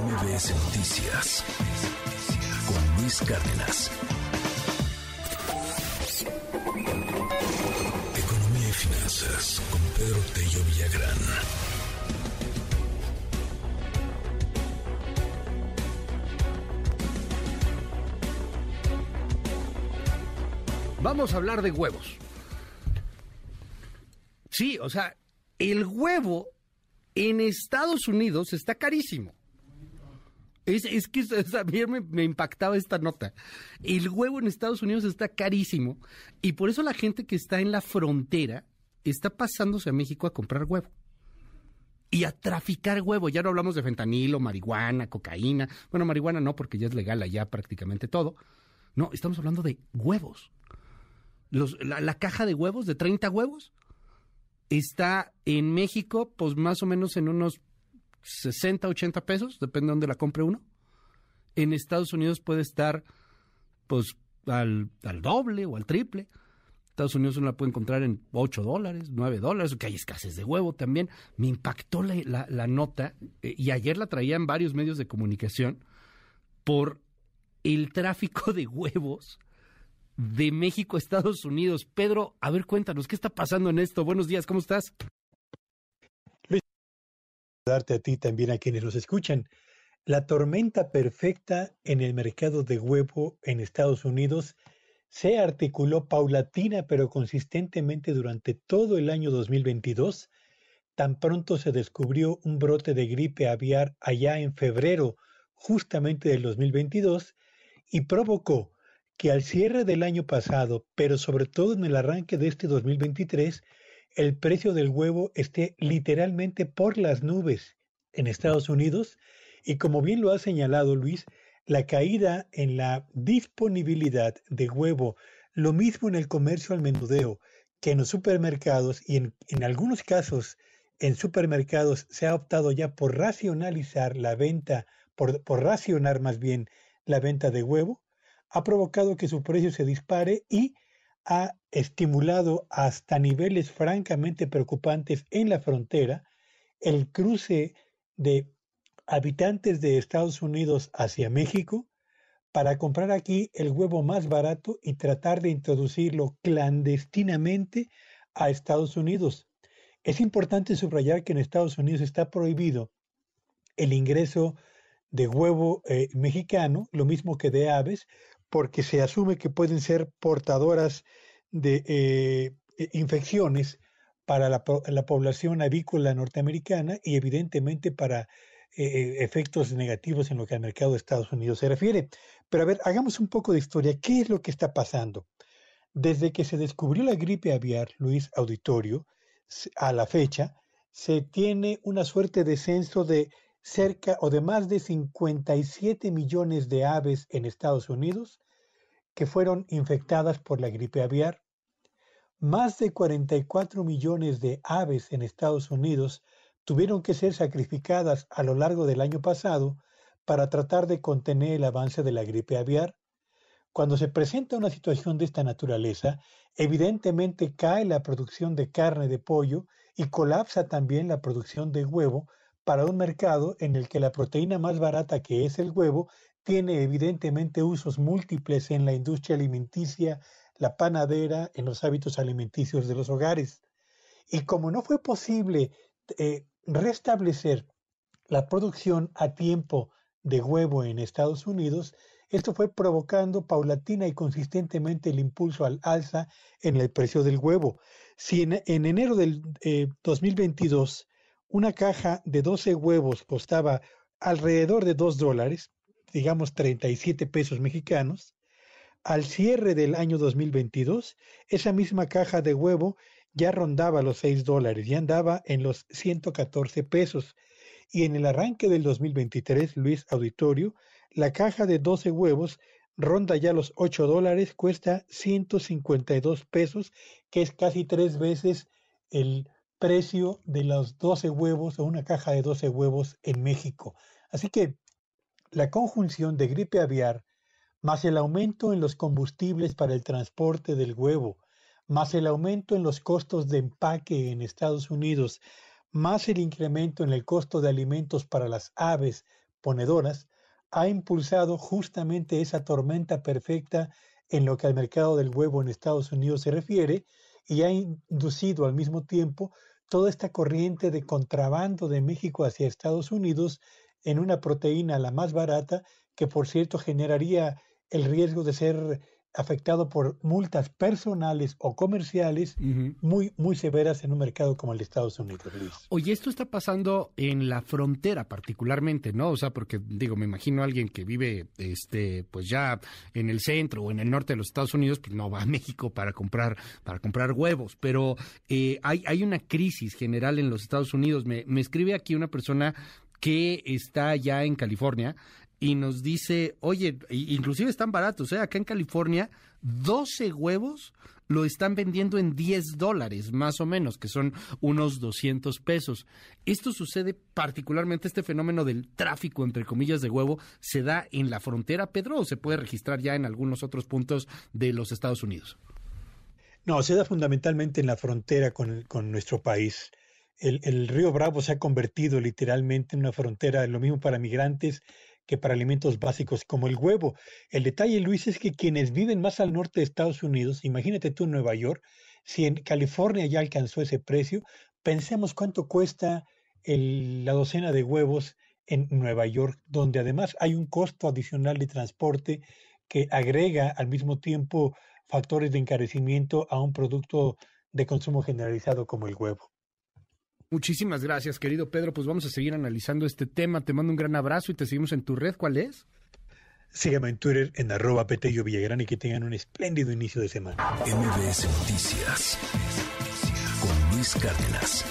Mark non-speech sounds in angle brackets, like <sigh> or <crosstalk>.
MBS Noticias con Luis Cárdenas. Economía y finanzas con Pedro Tello Villagrán. Vamos a hablar de huevos. Sí, o sea, el huevo en Estados Unidos está carísimo. Es, que <laughs> a me, impactaba esta nota. El huevo en Estados Unidos está carísimo y por eso la gente que está en la frontera está pasándose a México a comprar huevo y a traficar huevo. Ya no hablamos de fentanilo, marihuana, cocaína. Bueno, marihuana no, porque ya es legal allá prácticamente todo. No, estamos hablando de huevos. la, la, caja de huevos, de 30 huevos, está en México, pues más o menos en unos 60, 80 pesos, depende de dónde la compre uno. En Estados Unidos puede estar, pues, al, al doble o al triple. Estados Unidos uno la puede encontrar en 8 dólares, 9 dólares, que hay escasez de huevo también. Me impactó la, la, nota, eh, y ayer la traía en varios medios de comunicación, por el tráfico de huevos de México a Estados Unidos. Pedro, a ver, cuéntanos, ¿qué está pasando en esto? Buenos días, ¿cómo estás? Darte a ti también a quienes nos escuchan. La tormenta perfecta en el mercado de huevo en Estados Unidos se articuló paulatina pero consistentemente durante todo el año 2022. Tan pronto se descubrió un brote de gripe aviar allá en febrero justamente del 2022 y provocó que al cierre del año pasado, pero sobre todo en el arranque de este 2023, el precio del huevo esté literalmente por las nubes en Estados Unidos. Y como bien lo ha señalado Luis, la caída en la disponibilidad de huevo, lo mismo en el comercio al menudeo que en los supermercados y en, en algunos casos en supermercados se ha optado ya por racionalizar la venta, por, por racionar más bien la venta de huevo, ha provocado que su precio se dispare y ha estimulado hasta niveles francamente preocupantes en la frontera el cruce de habitantes de Estados Unidos hacia México para comprar aquí el huevo más barato y tratar de introducirlo clandestinamente a Estados Unidos. Es importante subrayar que en Estados Unidos está prohibido el ingreso de huevo eh, mexicano, lo mismo que de aves, porque se asume que pueden ser portadoras de eh, e, infecciones para la, población avícola norteamericana y evidentemente para eh, efectos negativos en lo que al mercado de Estados Unidos se refiere. Pero a ver, hagamos un poco de historia. ¿Qué es lo que está pasando? Desde que se descubrió la gripe aviar, Luis Auditorio, a la fecha, se tiene una suerte de censo de cerca o de más de 57 millones de aves en Estados Unidos que fueron infectadas por la gripe aviar. Más de 44 millones de aves en Estados Unidos tuvieron que ser sacrificadas a lo largo del año pasado para tratar de contener el avance de la gripe aviar. Cuando se presenta una situación de esta naturaleza, evidentemente cae la producción de carne de pollo y colapsa también la producción de huevo para un mercado en el que la proteína más barata que es el huevo tiene evidentemente usos múltiples en la industria alimenticia, la panadera, en los hábitos alimenticios de los hogares. Y como no fue posible eh, restablecer la producción a tiempo de huevo en Estados Unidos, esto fue provocando paulatina y consistentemente el impulso al alza en el precio del huevo. Si en, enero del 2022 eh, una caja de 12 huevos costaba alrededor de 2 dólares, digamos 37 pesos mexicanos, al cierre del año 2022, esa misma caja de huevo ya rondaba los 6 dólares, ya andaba en los 114 pesos. Y en el arranque del 2023, Luis Auditorio, la caja de 12 huevos ronda ya los 8 dólares, cuesta 152 pesos, que es casi tres veces el precio de los 12 huevos o una caja de 12 huevos en México. Así que la conjunción de gripe aviar, más el aumento en los combustibles para el transporte del huevo, más el aumento en los costos de empaque en Estados Unidos, más el incremento en el costo de alimentos para las aves ponedoras, ha impulsado justamente esa tormenta perfecta en lo que al mercado del huevo en Estados Unidos se refiere y ha inducido al mismo tiempo toda esta corriente de contrabando de México hacia Estados Unidos en una proteína la más barata que por cierto generaría el riesgo de ser afectado por multas personales o comerciales muy, muy severas en un mercado como el de Estados Unidos, Luis. Oye, esto está pasando en la frontera particularmente, ¿no? O sea, porque digo, me imagino a alguien que vive, este, pues ya en el centro o en el norte de los Estados Unidos, pues no va a México para comprar, para comprar huevos, pero eh, hay, hay una crisis general en los Estados Unidos. Me, me escribe aquí una persona que está ya en California y nos dice, oye, inclusive están baratos, ¿eh? Acá en California, 12 huevos lo están vendiendo en 10 dólares, más o menos, que son unos 200 pesos. Esto sucede particularmente, este fenómeno del tráfico, entre comillas, de huevo, se da en la frontera, Pedro, o se puede registrar ya en algunos otros puntos de los Estados Unidos. No, se da fundamentalmente en la frontera con, con nuestro país. El, el, río Bravo se ha convertido literalmente en una frontera, lo mismo para migrantes que para alimentos básicos como el huevo. El detalle, Luis, es que quienes viven más al norte de Estados Unidos, imagínate tú en Nueva York, si en California ya alcanzó ese precio, pensemos cuánto cuesta la docena de huevos en Nueva York, donde además hay un costo adicional de transporte que agrega al mismo tiempo factores de encarecimiento a un producto de consumo generalizado como el huevo. Muchísimas gracias, querido Pedro. Pues vamos a seguir analizando este tema. Te mando un gran abrazo y te seguimos en tu red. ¿Cuál es? Sígueme en Twitter en arroba Petello Villagrán y que tengan un espléndido inicio de semana. MBS Noticias con Luis Cárdenas.